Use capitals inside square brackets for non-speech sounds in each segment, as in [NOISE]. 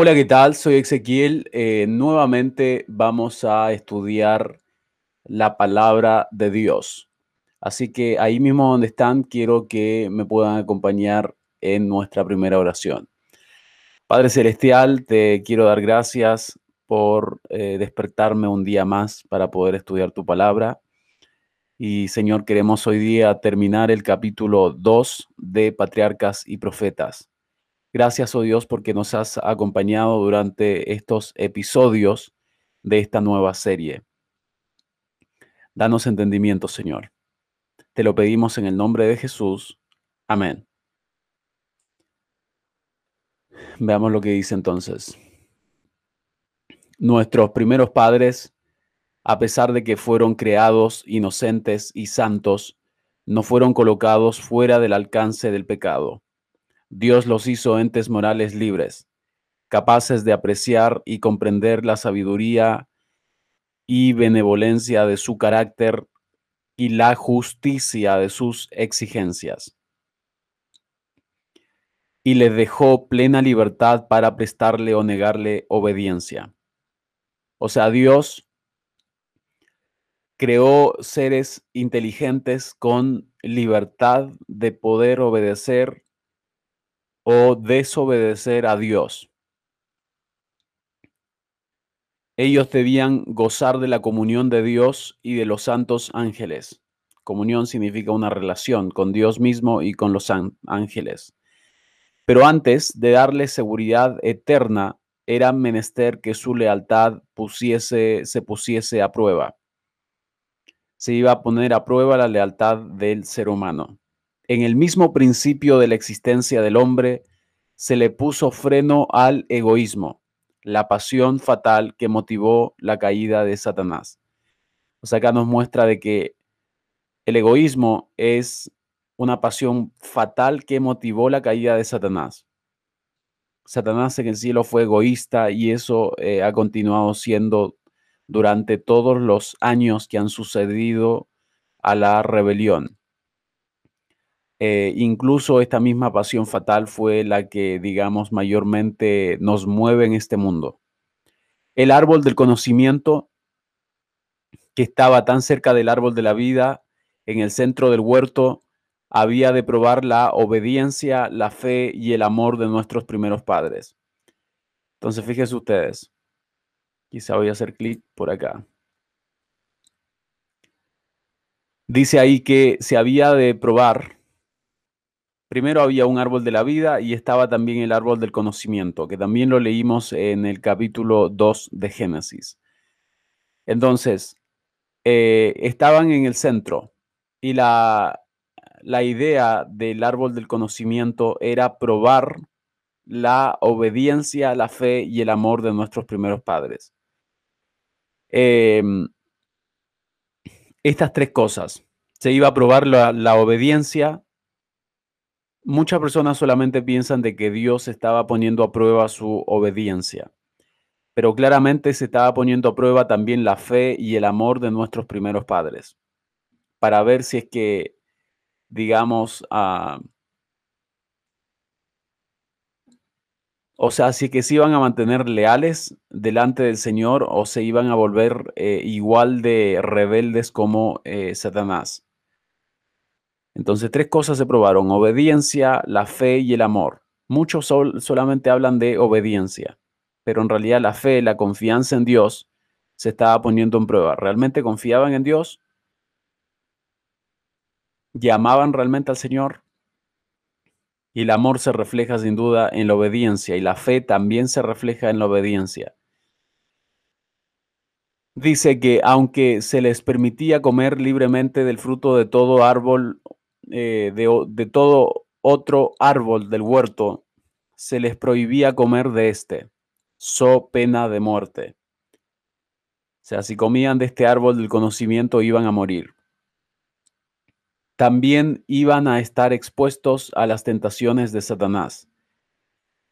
Hola, ¿qué tal? Soy Ezequiel. Eh, nuevamente vamos a estudiar la palabra de Dios. Así que ahí mismo donde están, quiero que me puedan acompañar en nuestra primera oración. Padre Celestial, te quiero dar gracias por eh, despertarme un día más para poder estudiar tu palabra. Y Señor, queremos hoy día terminar el capítulo 2 de Patriarcas y Profetas. Gracias, oh Dios, porque nos has acompañado durante estos episodios de esta nueva serie. Danos entendimiento, Señor. Te lo pedimos en el nombre de Jesús. Amén. Veamos lo que dice entonces. Nuestros primeros padres, a pesar de que fueron creados inocentes y santos, no fueron colocados fuera del alcance del pecado Dios los hizo entes morales libres, capaces de apreciar y comprender la sabiduría y benevolencia de su carácter y la justicia de sus exigencias. Y les dejó plena libertad para prestarle o negarle obediencia. O sea, Dios creó seres inteligentes con libertad de poder obedecer o desobedecer a Dios. Ellos debían gozar de la comunión de Dios y de los santos ángeles. Comunión significa una relación con Dios mismo y con los ángeles. Pero antes de darle seguridad eterna, era menester que su lealtad pusiese, se pusiese a prueba. Se iba a poner a prueba la lealtad del ser humano en el mismo principio de la existencia del hombre, se le puso freno al egoísmo, la pasión fatal que motivó la caída de Satanás. O sea, acá nos muestra de que el egoísmo es una pasión fatal que motivó la caída de Satanás. Satanás en el cielo fue egoísta y eso eh, ha continuado siendo durante todos los años que han sucedido a la rebelión. Eh, incluso esta misma pasión fatal fue la que, digamos, mayormente nos mueve en este mundo. El árbol del conocimiento, que estaba tan cerca del árbol de la vida, en el centro del huerto, había de probar la obediencia, la fe y el amor de nuestros primeros padres. Entonces, fíjense ustedes. Quizá voy a hacer clic por acá. Dice ahí que se había de probar Primero había un árbol de la vida y estaba también el árbol del conocimiento, que también lo leímos en el capítulo 2 de Génesis. Entonces, eh, estaban en el centro y la, la idea del árbol del conocimiento era probar la obediencia, la fe y el amor de nuestros primeros padres. Em, estas tres cosas. Se iba a probar la, la obediencia, Muchas personas solamente piensan de que Dios estaba poniendo a prueba su obediencia, pero claramente se estaba poniendo a prueba también la fe y el amor de nuestros primeros padres, para ver si es que, digamos, ah, o sea, si es que se iban a mantener leales delante del Señor o se iban a volver eh, igual de rebeldes como eh, Satanás. Entonces, tres cosas se probaron, obediencia, la fe y el amor. Muchos solamente hablan de obediencia, pero en realidad la fe, la confianza en Dios se estaba poniendo en prueba. ¿Realmente confiaban en Dios? ¿Llamaban realmente al Señor? Y el amor se refleja sin duda en la obediencia y la fe también se refleja en la obediencia. Dice que aunque se les permitía comer libremente del fruto de todo árbol eh, de, todo otro árbol del huerto, se les prohibía comer de este, so pena de muerte. O sea, si comían de este árbol del conocimiento iban a morir. También iban a estar expuestos a las tentaciones de Satanás.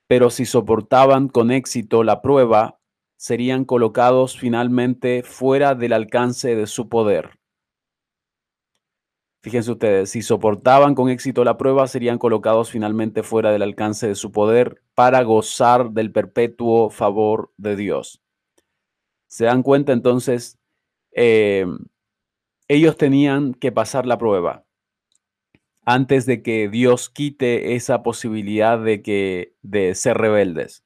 Pero si soportaban con éxito la prueba, serían colocados finalmente fuera del alcance de su poder. Fíjense ustedes, si soportaban con éxito la prueba, serían colocados finalmente fuera del alcance de su poder para gozar del perpetuo favor de Dios. ¿Se dan cuenta entonces? Eh, ellos tenían que pasar la prueba antes de que Dios quite esa posibilidad de, que, de ser rebeldes.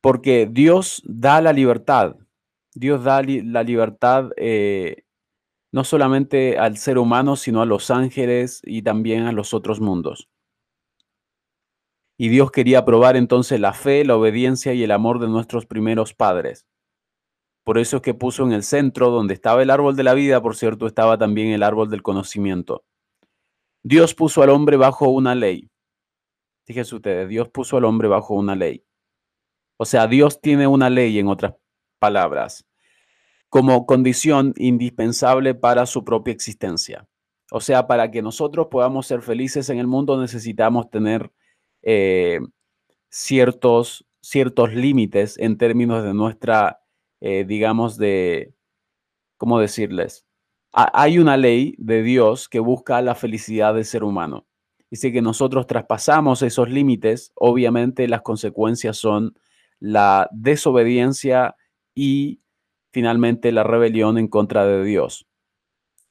porque Dios da la libertad. Dios da la libertad eh, no solamente al ser humano, sino a los ángeles y también a los otros mundos. Y Dios quería probar entonces la fe, la obediencia y el amor de nuestros primeros padres. Por eso es que puso en el centro, donde estaba el árbol de la vida, por cierto, estaba también el árbol del conocimiento. Dios puso al hombre bajo una ley. Fíjense ustedes, Dios puso al hombre bajo una ley. O sea, Dios tiene una ley, en otras palabras como condición indispensable para su propia existencia. O sea, para que nosotros podamos ser felices en el mundo necesitamos tener eh, ciertos, ciertos límites en términos de nuestra, eh, digamos, de, ¿cómo decirles? hay una ley de Dios que busca la felicidad del ser humano. Y si que nosotros traspasamos esos límites, obviamente las consecuencias son la desobediencia y finalmente la rebelión en contra de Dios.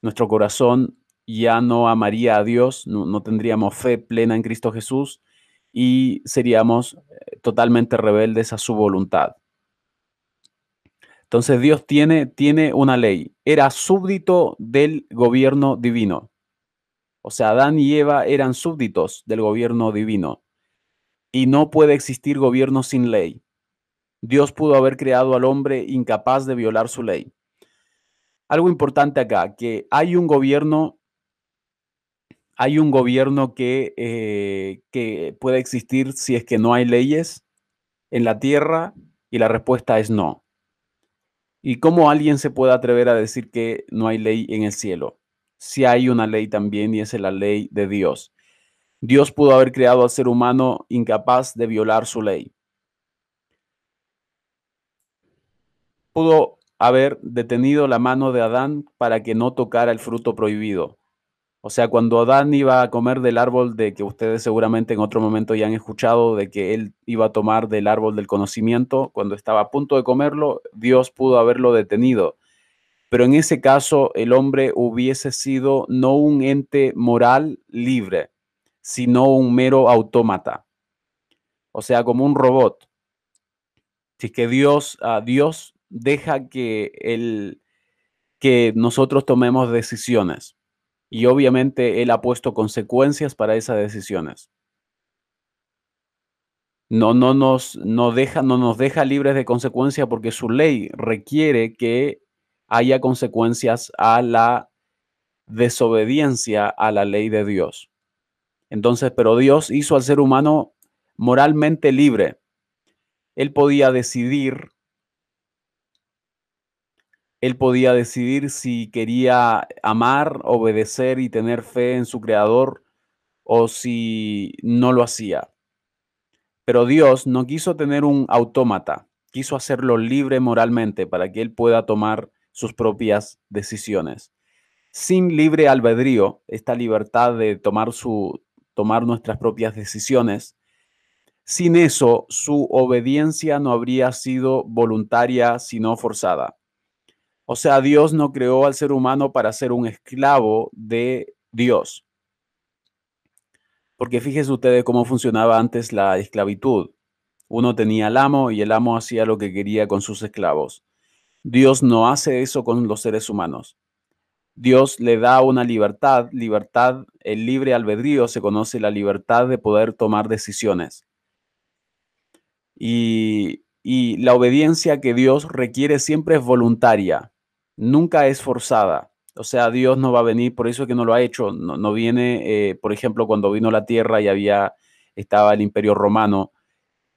Nuestro corazón ya no amaría a Dios, no, tendríamos fe plena en Cristo Jesús y seríamos eh, totalmente rebeldes a su voluntad. Entonces Dios tiene, tiene una ley. Era súbdito del gobierno divino. O sea, Adán y Eva eran súbditos del gobierno divino. Y no puede existir gobierno sin ley. Dios pudo haber creado al hombre incapaz de violar su ley. Algo importante acá, que hay un gobierno, hay un gobierno que, eh, que puede existir si es que no hay leyes en la tierra y la respuesta es no. ¿Y cómo alguien se puede atrever a decir que no hay ley en el cielo? Si hay una ley también y es la ley de Dios. Dios pudo haber creado al ser humano incapaz de violar su ley. Pudo haber detenido la mano de Adán para que no tocara el fruto prohibido. O sea, cuando Adán iba a comer del árbol de que ustedes seguramente en otro momento ya han escuchado de que él iba a tomar del árbol del conocimiento, cuando estaba a punto de comerlo, Dios pudo haberlo detenido. Pero en ese caso el hombre hubiese sido no un ente moral libre, sino un mero autómata. O sea, como un robot. Si es que Dios, Dios deja que, que nosotros tomemos decisiones. Y obviamente Él ha puesto consecuencias para esas decisiones. No, no, nos, no, deja, no nos deja libres de consecuencias porque su ley requiere que haya consecuencias a la desobediencia a la ley de Dios. Entonces, pero Dios hizo al ser humano moralmente libre. Él podía decidir él podía decidir si quería amar, obedecer y tener fe en su creador o si no lo hacía. Pero Dios no quiso tener un autómata, quiso hacerlo libre moralmente para que él pueda tomar sus propias decisiones. Sin libre albedrío, esta libertad de tomar, su, tomar nuestras propias decisiones, sin eso su obediencia no habría sido voluntaria, sino forzada. O sea, Dios no creó al ser humano para ser un esclavo de Dios. Porque fíjense ustedes cómo funcionaba antes la esclavitud. Uno tenía al amo y el amo hacía lo que quería con sus esclavos. Dios no hace eso con los seres humanos. Dios le da una libertad, libertad, el libre albedrío se conoce la libertad de poder tomar decisiones. Y, y la obediencia que Dios requiere siempre es voluntaria nunca es forzada. O sea, Dios no va a venir, por eso es que no lo ha hecho. No, viene, eh, por ejemplo, cuando vino la tierra y había, estaba el imperio romano.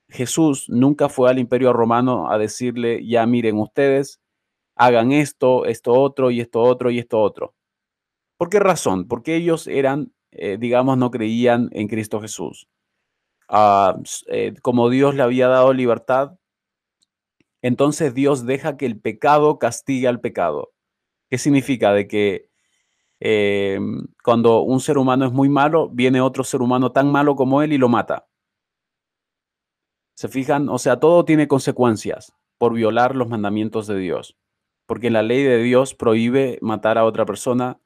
Jesús nunca fue al imperio romano a decirle, ya miren ustedes, hagan esto, esto otro y esto otro y esto otro. ¿Por qué razón? Porque ellos eran, eh, digamos, no creían en Cristo Jesús. Ah, eh, como Dios le había dado libertad, entonces Dios deja que el pecado castigue al pecado. ¿Qué significa? De que em, cuando un ser humano es muy malo, viene otro ser humano tan malo como él y lo mata. ¿Se fijan? O sea, todo tiene consecuencias por violar los mandamientos de Dios. Porque la ley de Dios prohíbe matar a otra persona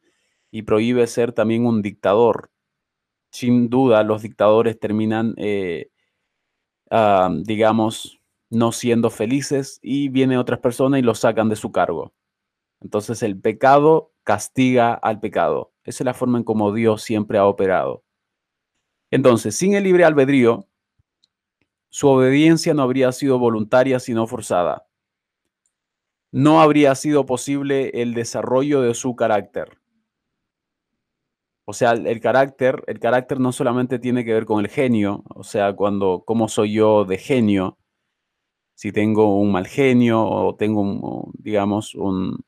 y prohíbe ser también un dictador. Sin duda, los dictadores terminan, eh, ah, digamos, no siendo felices y vienen otras personas y los sacan de su cargo. Entonces el pecado castiga al pecado. Esa es la forma en cómo Dios siempre ha operado. Entonces, sin el libre albedrío, su obediencia no habría sido voluntaria sino forzada. No habría sido posible el desarrollo de su carácter. O sea, el carácter, el carácter no solamente tiene que ver con el genio, o sea, cuando cómo soy yo de genio, si tengo un mal genio o tengo, digamos, un,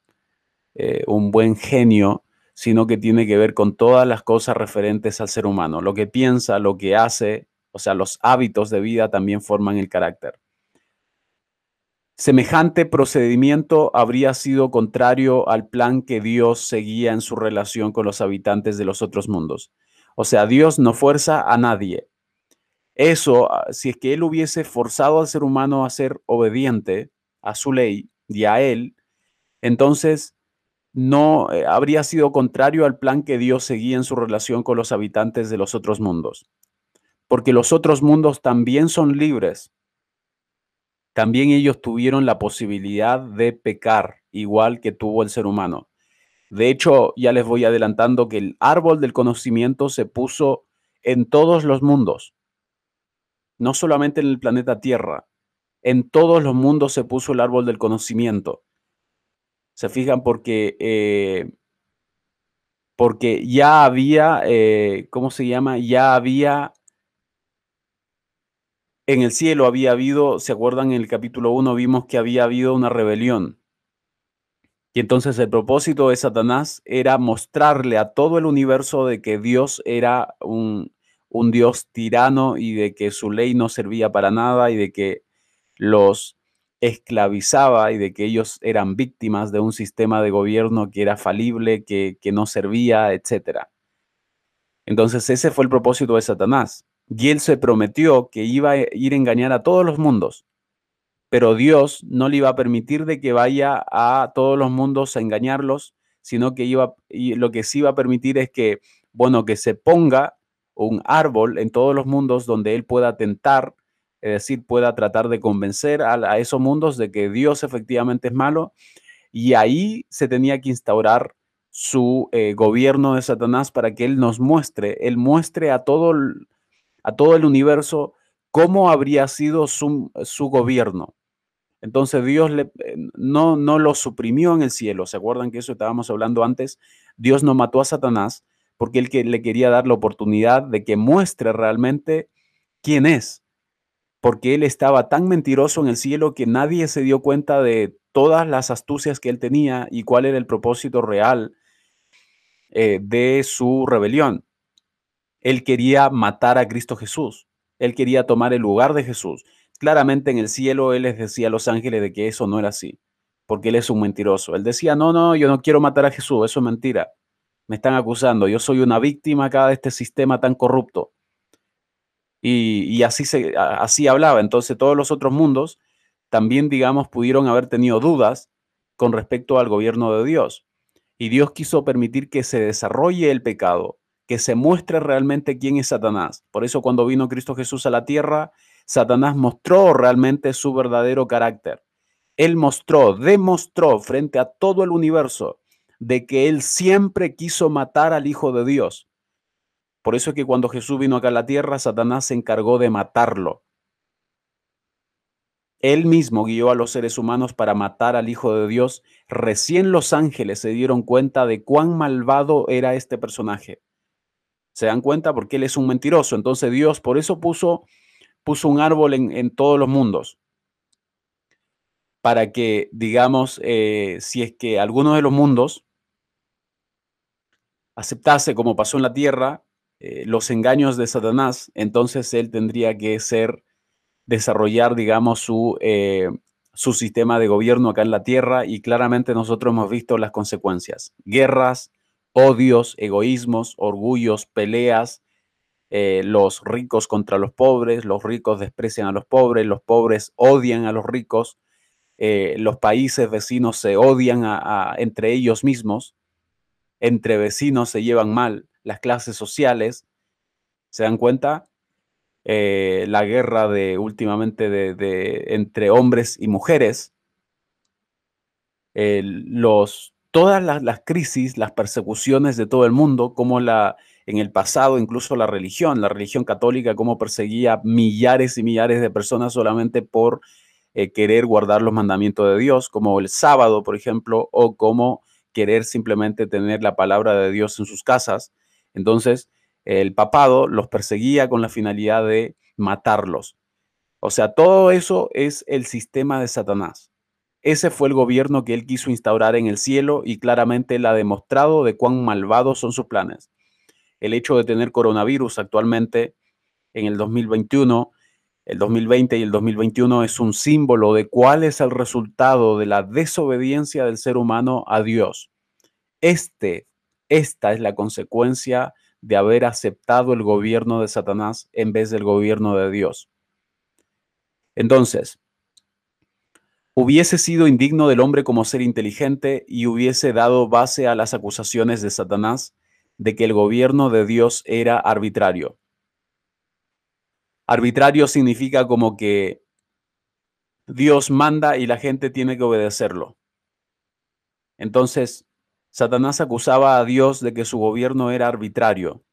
eh, un buen genio, sino que tiene que ver con todas las cosas referentes al ser humano, lo que piensa, lo que hace, o sea, los hábitos de vida también forman el carácter. Semejante procedimiento habría sido contrario al plan que Dios seguía en su relación con los habitantes de los otros mundos. O sea, Dios no fuerza a nadie. Eso, ah, si es que Él hubiese forzado al ser humano a ser obediente a su ley y a Él, entonces no eh, habría sido contrario al plan que Dios seguía en su relación con los habitantes de los otros mundos porque los otros mundos también son libres. También ellos tuvieron la posibilidad de pecar, igual que tuvo el ser humano. De hecho, ya les voy adelantando que el árbol del conocimiento se puso en todos los mundos, no solamente en el planeta Tierra, en todos los mundos se puso el árbol del conocimiento. Se fijan porque, eh, porque ya había, eh, ¿cómo se llama? Ya había en el cielo había habido, ¿se acuerdan? En el capítulo 1 vimos que había habido una rebelión. Y entonces el propósito de Satanás era mostrarle a todo el universo de que Dios era un, un Dios tirano y de que su ley no servía para nada y de que los esclavizaba y de que ellos eran víctimas de un sistema de gobierno que era falible, que, que no servía, etc. Entonces ese fue el propósito de Satanás. Y él se prometió que iba a ir a engañar a todos los mundos, pero Dios no le iba a permitir de que vaya a todos los mundos a engañarlos, sino que iba, y lo que sí iba a permitir es que, bueno, que se ponga un árbol en todos los mundos donde él pueda tentar, es decir, pueda tratar de convencer a, esos mundos de que Dios efectivamente es malo, y ahí se tenía que instaurar su eh, gobierno de Satanás para que él nos muestre, él muestre a todo el a todo el universo cómo habría sido su, gobierno. Entonces Dios eh, no, no lo suprimió en el cielo. ¿Se acuerdan que eso estábamos hablando antes? Dios no mató a Satanás porque él que le quería dar la oportunidad de que muestre realmente quién es. Porque él estaba tan mentiroso en el cielo que nadie se dio cuenta de todas las astucias que él tenía y cuál era el propósito real eh, de su rebelión. Él quería matar a Cristo Jesús. Él quería tomar el lugar de Jesús. Claramente en el cielo Él les decía a los ángeles de que eso no era así, porque Él es un mentiroso. Él decía, no, no, yo no quiero matar a Jesús, eso es mentira. Me están acusando, yo soy una víctima acá de este sistema tan corrupto. Y, así, se, así hablaba. Entonces todos los otros mundos también, digamos, pudieron haber tenido dudas con respecto al gobierno de Dios. Y Dios quiso permitir que se desarrolle el pecado que se muestre realmente quién es Satanás. Por eso cuando vino Cristo Jesús a la tierra, Satanás mostró realmente su verdadero carácter. Él mostró, demostró frente a todo el universo de que él siempre quiso matar al Hijo de Dios. Por eso es que cuando Jesús vino acá a la tierra, Satanás se encargó de matarlo. Él mismo guió a los seres humanos para matar al Hijo de Dios. Recién los ángeles se dieron cuenta de cuán malvado era este personaje. ¿Se dan cuenta? Porque él es un mentiroso. Entonces Dios por eso puso, puso un árbol en, todos los mundos. Para que, digamos, eh, si es que alguno de los mundos aceptase, como pasó en la tierra, eh, los engaños de Satanás, entonces él tendría que ser, desarrollar, digamos, su, eh, su sistema de gobierno acá en la tierra y claramente nosotros hemos visto las consecuencias. Guerras, odios, egoísmos, orgullos, peleas, eh, los ricos contra los pobres, los ricos desprecian a los pobres, los pobres odian a los ricos, los países vecinos se odian entre ellos mismos, entre vecinos se llevan mal, las clases sociales, ¿se dan cuenta? Eh, la guerra de últimamente de, entre hombres y mujeres, los, todas las, crisis, las persecuciones de todo el mundo, como la, en el pasado incluso la religión, la religión católica, cómo perseguía millares y millares de personas solamente por eh, querer guardar los mandamientos de Dios, como el sábado, por ejemplo, o como querer simplemente tener la palabra de Dios en sus casas. Entonces, el papado los perseguía con la finalidad de matarlos. O sea, todo eso es el sistema de Satanás. Ese fue el gobierno que él quiso instaurar en el cielo y claramente él ha demostrado de cuán malvados son sus planes. El hecho de tener coronavirus actualmente en el 2021, el 2020 y el 2021 es un símbolo de cuál es el resultado de la desobediencia del ser humano a Dios. Este, esta es la consecuencia de haber aceptado el gobierno de Satanás en vez del gobierno de Dios. Entonces, hubiese sido indigno del hombre como ser inteligente y hubiese dado base a las acusaciones de Satanás de que el gobierno de Dios era arbitrario. Arbitrario significa como que Dios manda y la gente tiene que obedecerlo. Entonces, Satanás acusaba a Dios de que su gobierno era arbitrario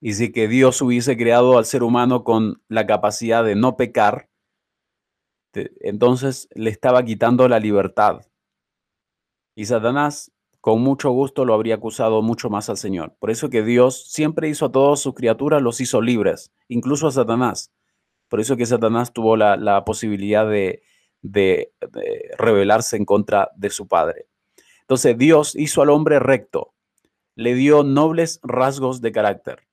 y de que Dios hubiese creado al ser humano con la capacidad de no pecar, entonces le estaba quitando la libertad. Y Satanás con mucho gusto lo habría acusado mucho más al Señor. Por eso que Dios siempre hizo a todas sus criaturas, los hizo libres, incluso a Satanás. Por eso que Satanás tuvo la, posibilidad de, de rebelarse en contra de su Padre. Entonces Dios hizo al hombre recto, le dio nobles rasgos de carácter,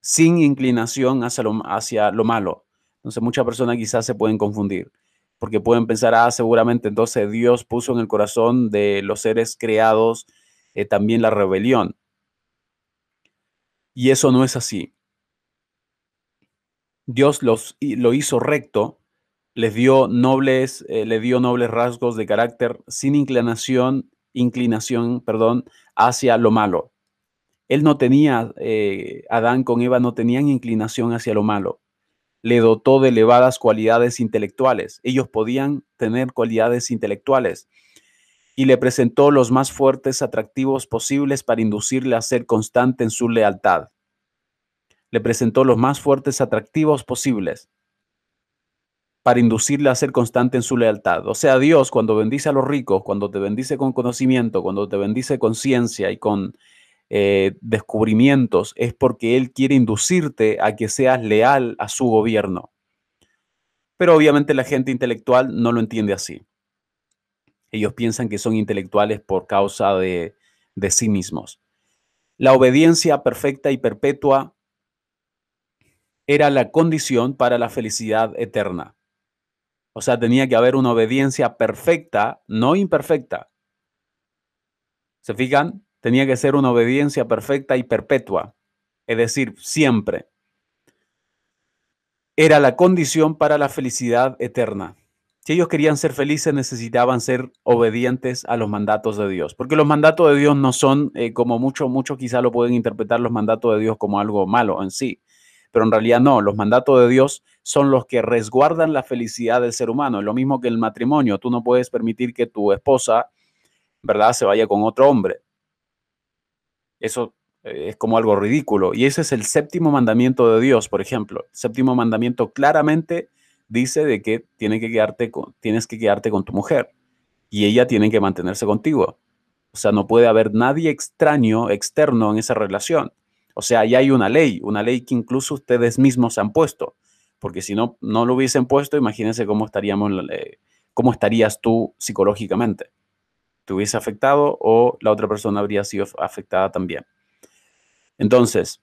sin inclinación hacia lo, hacia lo malo. Entonces muchas personas quizás se pueden confundir, porque pueden pensar, ah, seguramente entonces Dios puso en el corazón de los seres creados eh, también la rebelión. Y eso no es así. Dios los, lo hizo recto, les dio nobles, eh, le dio nobles rasgos de carácter sin inclinación inclinación, perdón, hacia lo malo. Él no tenía, eh, Adán con Eva no tenían inclinación hacia lo malo. Le dotó de elevadas cualidades intelectuales. Ellos podían tener cualidades intelectuales y le presentó los más fuertes atractivos posibles para inducirle a ser constante en su lealtad. Le presentó los más fuertes atractivos posibles para inducirle a ser constante en su lealtad. O sea, Dios cuando bendice a los ricos, cuando te bendice con conocimiento, cuando te bendice con ciencia y con eh, descubrimientos, es porque Él quiere inducirte a que seas leal a su gobierno. Pero obviamente la gente intelectual no lo entiende así. Ellos piensan que son intelectuales por causa de, de sí mismos. La obediencia perfecta y perpetua era la condición para la felicidad eterna. O sea, tenía que haber una obediencia perfecta, no imperfecta. ¿Se fijan? Tenía que ser una obediencia perfecta y perpetua, es decir, siempre. Era la condición para la felicidad eterna. Si ellos querían ser felices, necesitaban ser obedientes a los mandatos de Dios, porque los mandatos de Dios no son, eh, como muchos, muchos quizá lo pueden interpretar los mandatos de Dios como algo malo en sí, pero en realidad no, los mandatos de Dios son los que resguardan la felicidad del ser humano. Es lo mismo que el matrimonio. Tú no puedes permitir que tu esposa, ¿verdad?, se vaya con otro hombre. Eso eh, es como algo ridículo. Y ese es el séptimo mandamiento de Dios, por ejemplo. El séptimo mandamiento claramente dice de que, tiene que quedarte con, tienes que quedarte con tu mujer y ella tiene que mantenerse contigo. O sea, no puede haber nadie extraño, externo en esa relación. O sea, ya hay una ley, una ley que incluso ustedes mismos han puesto porque si no, no lo hubiesen puesto, imagínense cómo estaríamos, cómo estarías tú psicológicamente. ¿Te hubiese afectado o la otra persona habría sido afectada también? Entonces,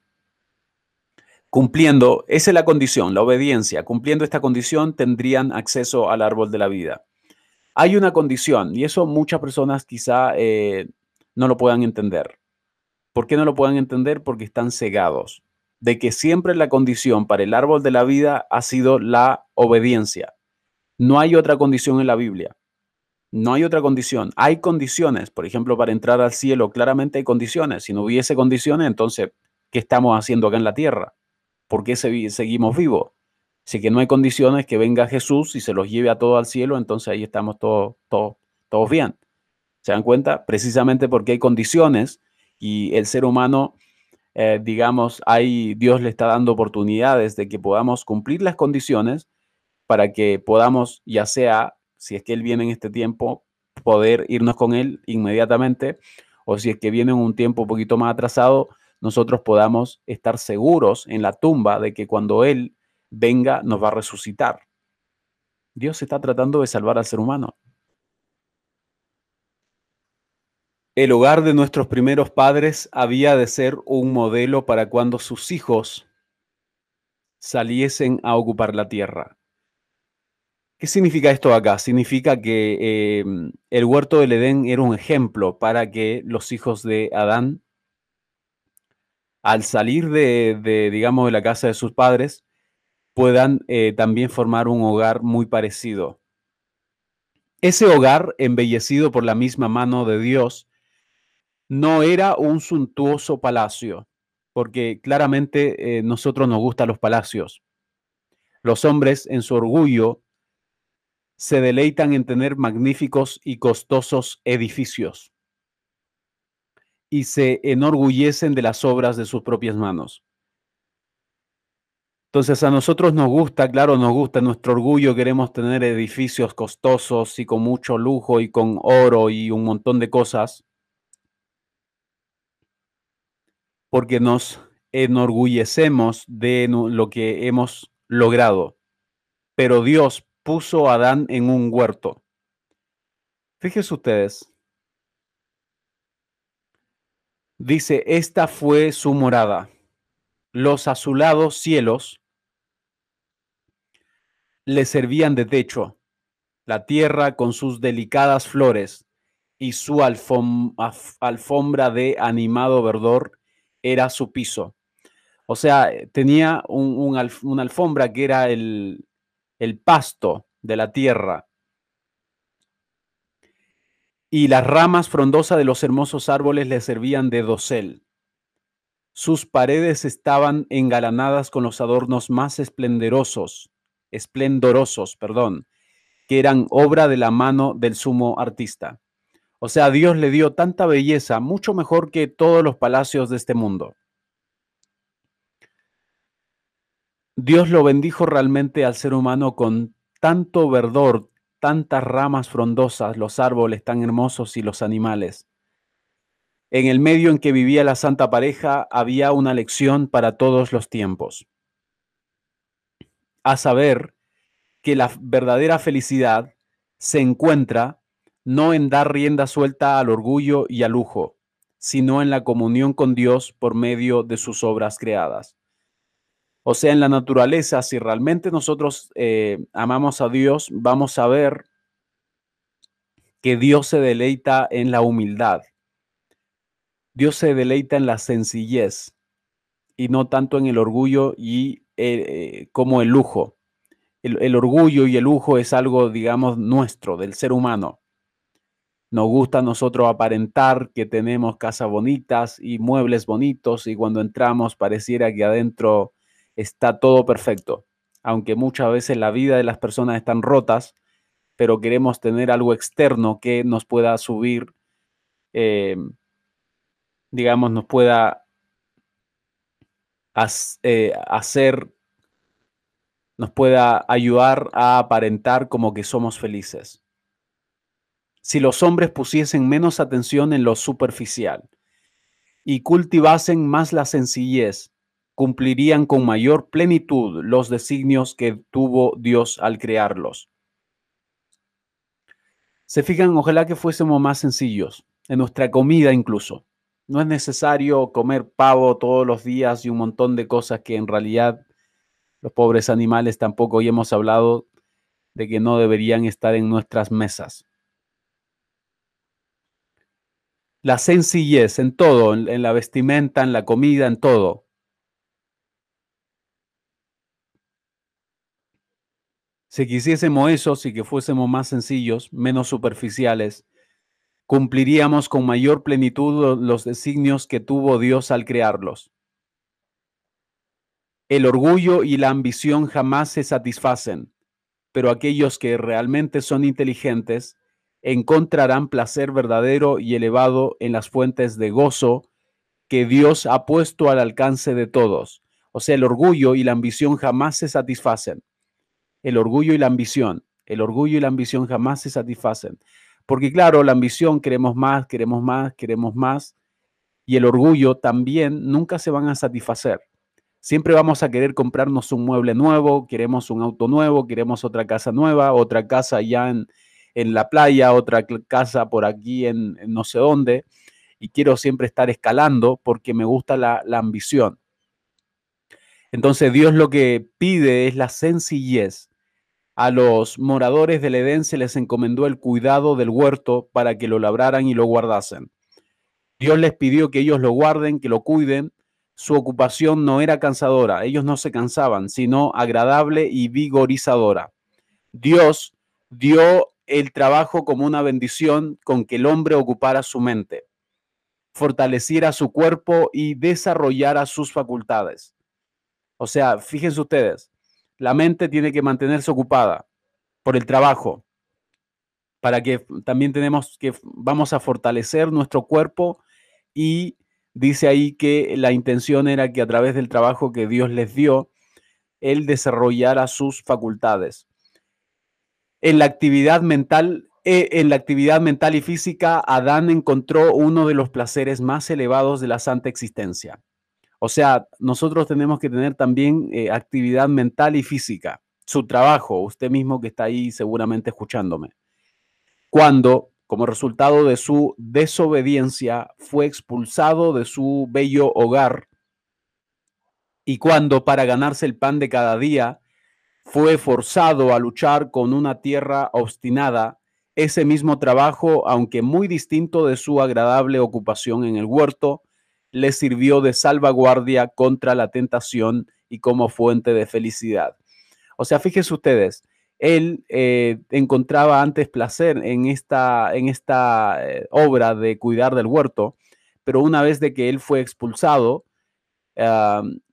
Cumpliendo, esa es la condición, la obediencia. Cumpliendo esta condición tendrían acceso al árbol de la vida. Hay una condición, y eso muchas personas quizá eh, no lo puedan entender. ¿Por qué no lo puedan entender? Porque están cegados de que siempre la condición para el árbol de la vida ha sido la obediencia. No hay otra condición en la Biblia. No hay otra condición. Hay condiciones, por ejemplo, para entrar al cielo, claramente hay condiciones. Si no hubiese condiciones, entonces, ¿qué estamos haciendo acá en la tierra? ¿Por qué seguimos vivos? Si que no hay condiciones, que venga Jesús y se los lleve a todos al cielo, entonces ahí estamos todos, todos, bien. ¿Se dan cuenta? Precisamente porque hay condiciones y el ser humano, eh, digamos, Dios le está dando oportunidades de que podamos cumplir las condiciones para que podamos, ya sea, si es que Él viene en este tiempo, poder irnos con Él inmediatamente, o si es que viene en un tiempo un poquito más atrasado, nosotros podamos estar seguros en la tumba de que cuando Él venga nos va a resucitar. Dios está tratando de salvar al ser humano. El hogar de nuestros primeros padres había de ser un modelo para cuando sus hijos saliesen a ocupar la tierra. ¿Qué significa esto acá? Significa que em, el huerto del Edén era un ejemplo para que los hijos de Adán, al salir de, digamos, de la casa de sus padres, puedan eh, también formar un hogar muy parecido. Ese hogar, embellecido por la misma mano de Dios, no era un suntuoso palacio, porque claramente eh, nosotros nos gustan los palacios. Los hombres, en su orgullo, se deleitan en tener magníficos y costosos edificios y se enorgullecen de las obras de sus propias manos. Entonces a nosotros nos gusta, claro, nos gusta nuestro orgullo, queremos tener edificios costosos y con mucho lujo y con oro y un montón de cosas, porque nos enorgullecemos de lo que hemos logrado. Pero Dios puso a Adán en un huerto. Fíjense ustedes. Dice, esta fue su morada los azulados cielos le servían de techo, la tierra con sus delicadas flores y su alfombra de animado verdor era su piso. O sea, tenía una alfombra que era el, el pasto de la tierra. Y las ramas frondosas de los hermosos árboles le servían de dosel. Sus paredes estaban engalanadas con los adornos más esplendorosos, esplendorosos, perdón, que eran obra de la mano del sumo artista. O sea, Dios le dio tanta belleza, mucho mejor que todos los palacios de este mundo. Dios lo bendijo realmente al ser humano con tanto verdor, tantas ramas frondosas, los árboles tan hermosos y los animales. En el medio en que vivía la santa pareja había una lección para todos los tiempos. A saber que la verdadera felicidad se encuentra no en dar rienda suelta al orgullo y al lujo, sino en la comunión con Dios por medio de sus obras creadas. O sea, en la naturaleza, si realmente nosotros eh, amamos a Dios, vamos a ver que Dios se deleita en la humildad, Dios se deleita en la sencillez y no tanto en el orgullo y eh, como el lujo. El, orgullo y el lujo es algo, digamos, nuestro, del ser humano. Nos gusta a nosotros aparentar que tenemos casas bonitas y muebles bonitos y cuando entramos pareciera que adentro está todo perfecto. Aunque muchas veces la vida de las personas están rotas, pero queremos tener algo externo que nos pueda subir eh, digamos, nos pueda eh, hacer, nos pueda ayudar a aparentar como que somos felices. Si los hombres pusiesen menos atención en lo superficial y cultivasen más la sencillez, cumplirían con mayor plenitud los designios que tuvo Dios al crearlos. Se fijan, ojalá que fuésemos más sencillos, en nuestra comida incluso No es necesario comer pavo todos los días y un montón de cosas que en realidad los pobres animales tampoco hoy hemos hablado de que no deberían estar en nuestras mesas. La sencillez en todo, en, la vestimenta, en la comida, en todo. Si quisiésemos eso, si que fuésemos más sencillos, menos superficiales, cumpliríamos con mayor plenitud los designios que tuvo Dios al crearlos. El orgullo y la ambición jamás se satisfacen, pero aquellos que realmente son inteligentes encontrarán placer verdadero y elevado en las fuentes de gozo que Dios ha puesto al alcance de todos. O sea, el orgullo y la ambición jamás se satisfacen. El orgullo y la ambición, el orgullo y la ambición jamás se satisfacen. Porque claro, la ambición queremos más, queremos más, queremos más. Y el orgullo también nunca se van a satisfacer. Siempre vamos a querer comprarnos un mueble nuevo, queremos un auto nuevo, queremos otra casa nueva, otra casa ya en, la playa, otra casa por aquí en, no sé dónde. Y quiero siempre estar escalando porque me gusta la, la ambición. Entonces Dios lo que pide es la sencillez. A los moradores del Edén se les encomendó el cuidado del huerto para que lo labraran y lo guardasen. Dios les pidió que ellos lo guarden, que lo cuiden, su ocupación no era cansadora, ellos no se cansaban, sino agradable y vigorizadora. Dios dio el trabajo como una bendición con que el hombre ocupara su mente, fortaleciera su cuerpo y desarrollara sus facultades. O sea, fíjense ustedes, la mente tiene que mantenerse ocupada por el trabajo, para que también tenemos que vamos a fortalecer nuestro cuerpo y dice ahí que la intención era que a través del trabajo que Dios les dio, Él desarrollara sus facultades. En la actividad mental, eh, en la actividad mental y física, Adán encontró uno de los placeres más elevados de la santa existencia. O sea, nosotros tenemos que tener también eh, actividad mental y física. Su trabajo, usted mismo que está ahí seguramente escuchándome. Cuando como resultado de su desobediencia, fue expulsado de su bello hogar y cuando para ganarse el pan de cada día fue forzado a luchar con una tierra obstinada, ese mismo trabajo, aunque muy distinto de su agradable ocupación en el huerto, le sirvió de salvaguardia contra la tentación y como fuente de felicidad. O sea, fíjense ustedes, él eh, encontraba antes placer en esta, en esta eh, obra de cuidar del huerto, pero una vez de que él fue expulsado,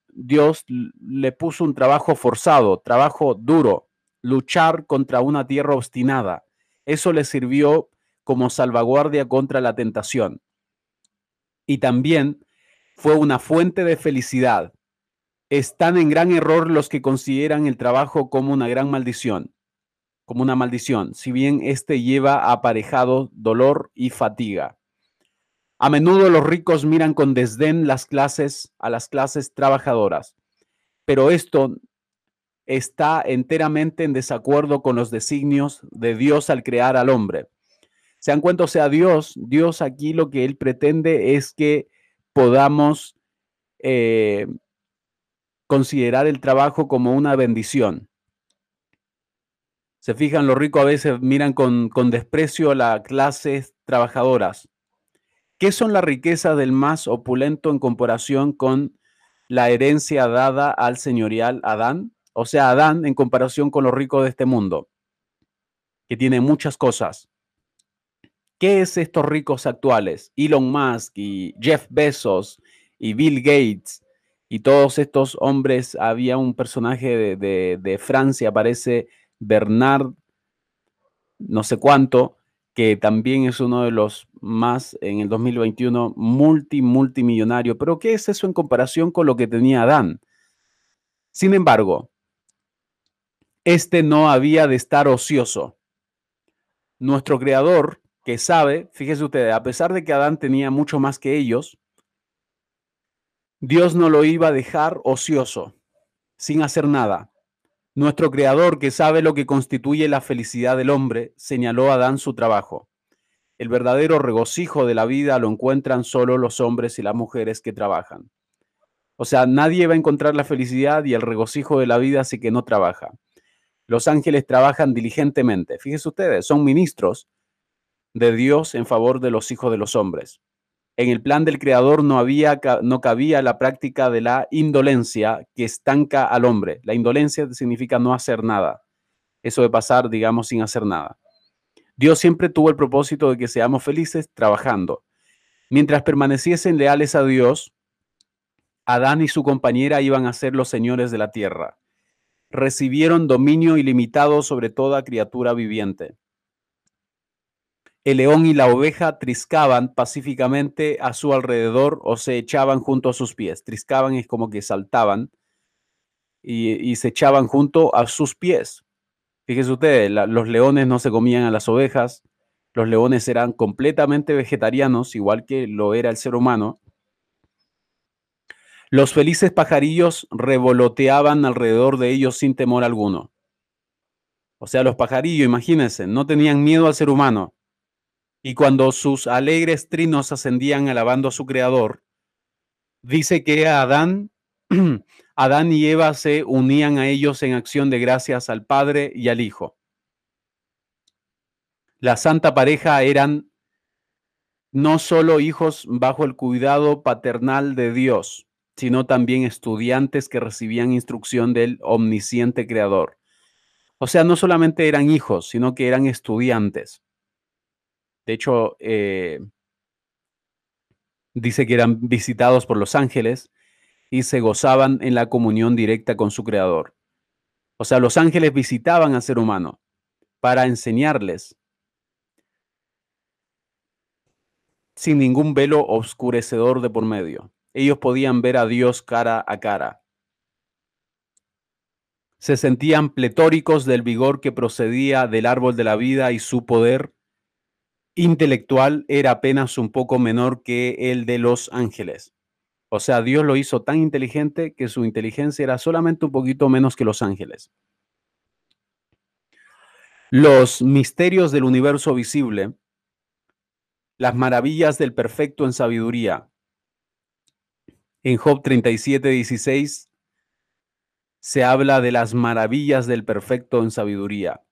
Dios le puso un trabajo forzado, trabajo duro, luchar contra una tierra obstinada. Eso le sirvió como salvaguardia contra la tentación. Y también fue una fuente de felicidad. Están en gran error los que consideran el trabajo como una gran maldición como una maldición, si bien éste lleva aparejado dolor y fatiga. A menudo los ricos miran con desdén las clases a las clases trabajadoras, pero esto está enteramente en desacuerdo con los designios de Dios al crear al hombre. Sean cuanto sea Dios, Dios aquí lo que Él pretende es que podamos eh, considerar el trabajo como una bendición. Se fijan, los ricos a veces miran con, desprecio a las clases trabajadoras. ¿Qué son las riquezas del más opulento en comparación con la herencia dada al señorial Adán? O sea, Adán en comparación con los ricos de este mundo, que tiene muchas cosas. ¿Qué es estos ricos actuales? Elon Musk y Jeff Bezos y Bill Gates y todos estos hombres. Había un personaje de, de, Francia, parece Bernard, no sé cuánto, que también es uno de los más en el 2021 multi, multimillonario. Pero ¿qué es eso en comparación con lo que tenía Adán? Sin embargo, este no había de estar ocioso. Nuestro creador, que sabe, fíjese usted, a pesar de que Adán tenía mucho más que ellos, Dios no lo iba a dejar ocioso, sin hacer nada. Nuestro Creador, que sabe lo que constituye la felicidad del hombre, señaló a Adán su trabajo. El verdadero regocijo de la vida lo encuentran solo los hombres y las mujeres que trabajan. O sea, nadie va a encontrar la felicidad y el regocijo de la vida si que no trabaja. Los ángeles trabajan diligentemente. Fíjense ustedes, son ministros de Dios en favor de los hijos de los hombres. En el plan del Creador no, había, no cabía la práctica de la indolencia que estanca al hombre. La indolencia significa no hacer nada. Eso de pasar, digamos, sin hacer nada. Dios siempre tuvo el propósito de que seamos felices trabajando. Mientras permaneciesen leales a Dios, Adán y su compañera iban a ser los señores de la tierra. Recibieron dominio ilimitado sobre toda criatura viviente. El león y la oveja triscaban pacíficamente a su alrededor o se echaban junto a sus pies. Triscaban es como que saltaban y, se echaban junto a sus pies. Fíjense ustedes, los leones no se comían a las ovejas, los leones eran completamente vegetarianos, igual que lo era el ser humano. Los felices pajarillos revoloteaban alrededor de ellos sin temor alguno. O sea, los pajarillos, imagínense, no tenían miedo al ser humano. Y cuando sus alegres trinos ascendían alabando a su creador, dice que Adán [CLEARS THROAT] Adán y Eva se unían a ellos en acción de gracias al Padre y al Hijo. La santa pareja eran no solo hijos bajo el cuidado paternal de Dios, sino también estudiantes que recibían instrucción del omnisciente Creador. O sea, no solamente eran hijos, sino que eran estudiantes. De hecho, eh, dice que eran visitados por los ángeles y se gozaban en la comunión directa con su Creador. O sea, los ángeles visitaban al ser humano para enseñarles sin ningún velo oscurecedor de por medio. Ellos podían ver a Dios cara a cara. Se sentían pletóricos del vigor que procedía del árbol de la vida y su poder intelectual era apenas un poco menor que el de los ángeles. O sea, Dios lo hizo tan inteligente que su inteligencia era solamente un poquito menos que los ángeles. Los misterios del universo visible, las maravillas del perfecto en sabiduría. En Job 37, 16 se habla de las maravillas del perfecto en sabiduría.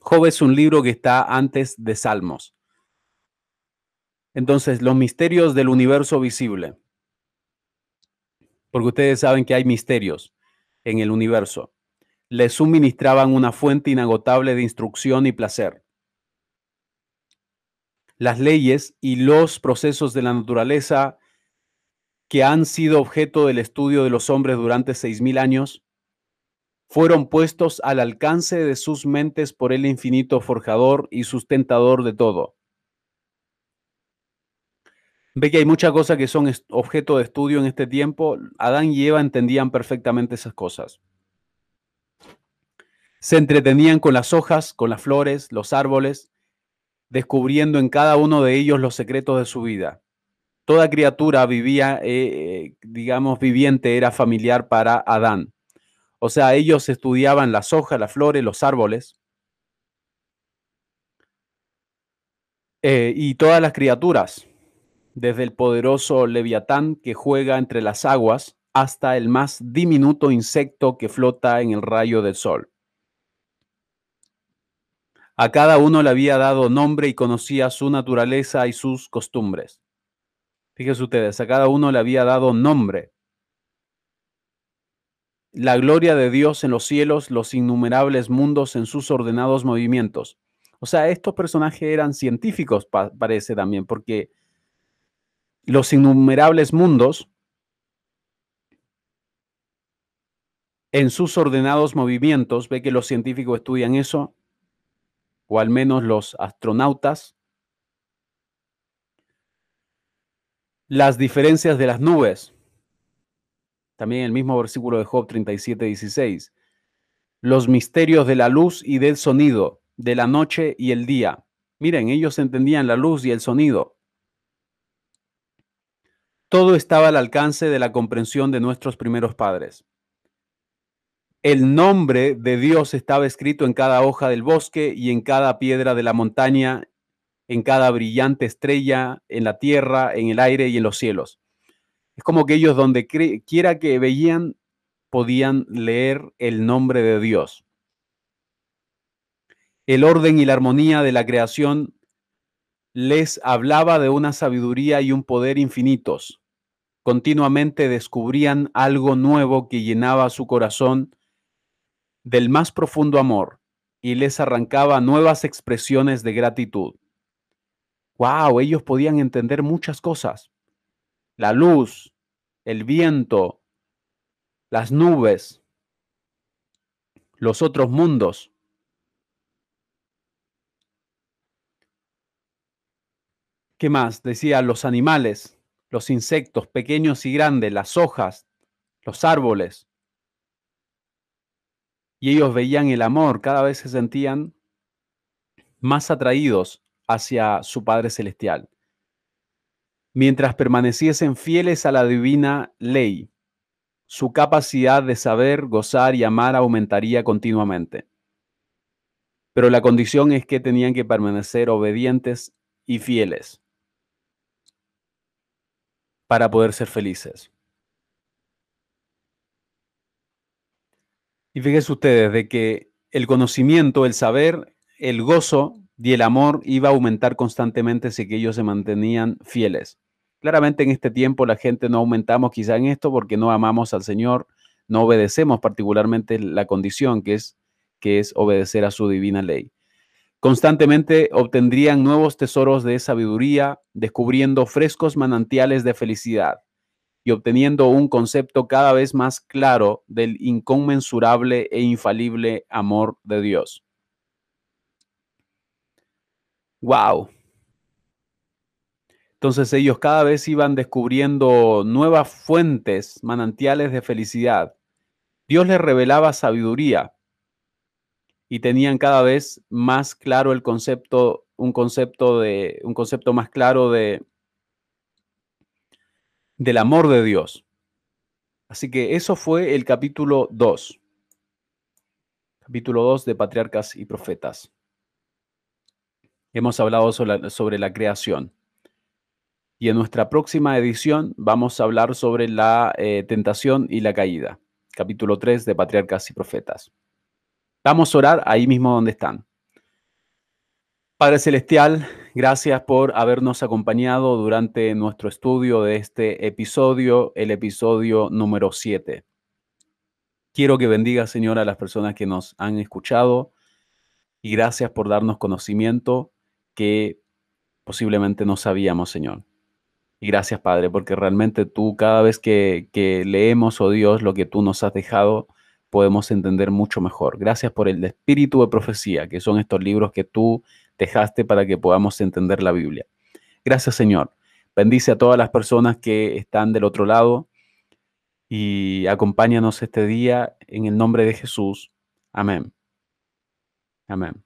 Job es un libro que está antes de Salmos. Entonces, los misterios del universo visible. Porque ustedes saben que hay misterios en el universo. Les suministraban una fuente inagotable de instrucción y placer. Las leyes y los procesos de la naturaleza que han sido objeto del estudio de los hombres durante seis mil años fueron puestos al alcance de sus mentes por el infinito forjador y sustentador de todo. Ve que hay muchas cosas que son objeto de estudio en este tiempo. Adán y Eva entendían perfectamente esas cosas. Se entretenían con las hojas, con las flores, los árboles, descubriendo en cada uno de ellos los secretos de su vida. Toda criatura vivía, eh, eh, digamos, viviente era familiar para Adán. O sea, ellos estudiaban las hojas, las flores, los árboles. Eh, y todas las criaturas, desde el poderoso leviatán que juega entre las aguas hasta el más diminuto insecto que flota en el rayo del sol. A cada uno le había dado nombre y conocía su naturaleza y sus costumbres. Fíjense ustedes, a cada uno le había dado nombre. La gloria de Dios en los cielos, los innumerables mundos en sus ordenados movimientos. O sea, estos personajes eran científicos, parece también, porque los innumerables mundos en sus ordenados movimientos, ve que los científicos estudian eso, o al menos los astronautas, las diferencias de las nubes, también el mismo versículo de Job 37, 16, los misterios de la luz y del sonido, de la noche y el día. Miren, ellos entendían la luz y el sonido. Todo estaba al alcance de la comprensión de nuestros primeros padres. El nombre de Dios estaba escrito en cada hoja del bosque y en cada piedra de la montaña en cada brillante estrella, en la tierra, en el aire y en los cielos. Es como que ellos donde quiera que veían podían leer el nombre de Dios. El orden y la armonía de la creación les hablaba de una sabiduría y un poder infinitos. Continuamente descubrían algo nuevo que llenaba su corazón del más profundo amor y les arrancaba nuevas expresiones de gratitud. ¡Wow! Ellos podían entender muchas cosas. La luz, el viento, las nubes, los otros mundos. ¿Qué más? Decía los animales, los insectos pequeños y grandes, las hojas, los árboles. Y ellos veían el amor, cada vez se sentían más atraídos hacia su Padre Celestial. Mientras permaneciesen fieles a la divina ley, su capacidad de saber, gozar y amar aumentaría continuamente. Pero la condición es que tenían que permanecer obedientes y fieles para poder ser felices. Y fíjense ustedes de que el conocimiento, el saber, el gozo y el amor iba a aumentar constantemente si ellos se mantenían fieles. Claramente en este tiempo la gente no aumentamos quizá en esto porque no amamos al Señor, no obedecemos particularmente la condición que es, que es obedecer a su divina ley. Constantemente obtendrían nuevos tesoros de sabiduría, descubriendo frescos manantiales de felicidad y obteniendo un concepto cada vez más claro del inconmensurable e infalible amor de Dios. ¡Wow! Entonces ellos cada vez iban descubriendo nuevas fuentes, manantiales de felicidad. Dios les revelaba sabiduría y tenían cada vez más claro el concepto, un concepto de un concepto más claro de del amor de Dios. Así que eso fue el capítulo 2. Capítulo 2 de Patriarcas y Profetas. Hemos hablado sobre la, creación. Y en nuestra próxima edición vamos a hablar sobre la eh, tentación y la caída. Capítulo 3 de Patriarcas y Profetas. Vamos a orar ahí mismo donde están. Padre Celestial, gracias por habernos acompañado durante nuestro estudio de este episodio, el episodio número 7. Quiero que bendiga, Señor, a las personas que nos han escuchado y gracias por darnos conocimiento que posiblemente no sabíamos, Señor. Y gracias, Padre, porque realmente tú cada vez que, leemos, oh Dios, lo que tú nos has dejado, podemos entender mucho mejor. Gracias por el espíritu de profecía, que son estos libros que tú dejaste para que podamos entender la Biblia. Gracias Señor. Bendice a todas las personas que están del otro lado y acompáñanos este día en el nombre de Jesús. Amén. Amén.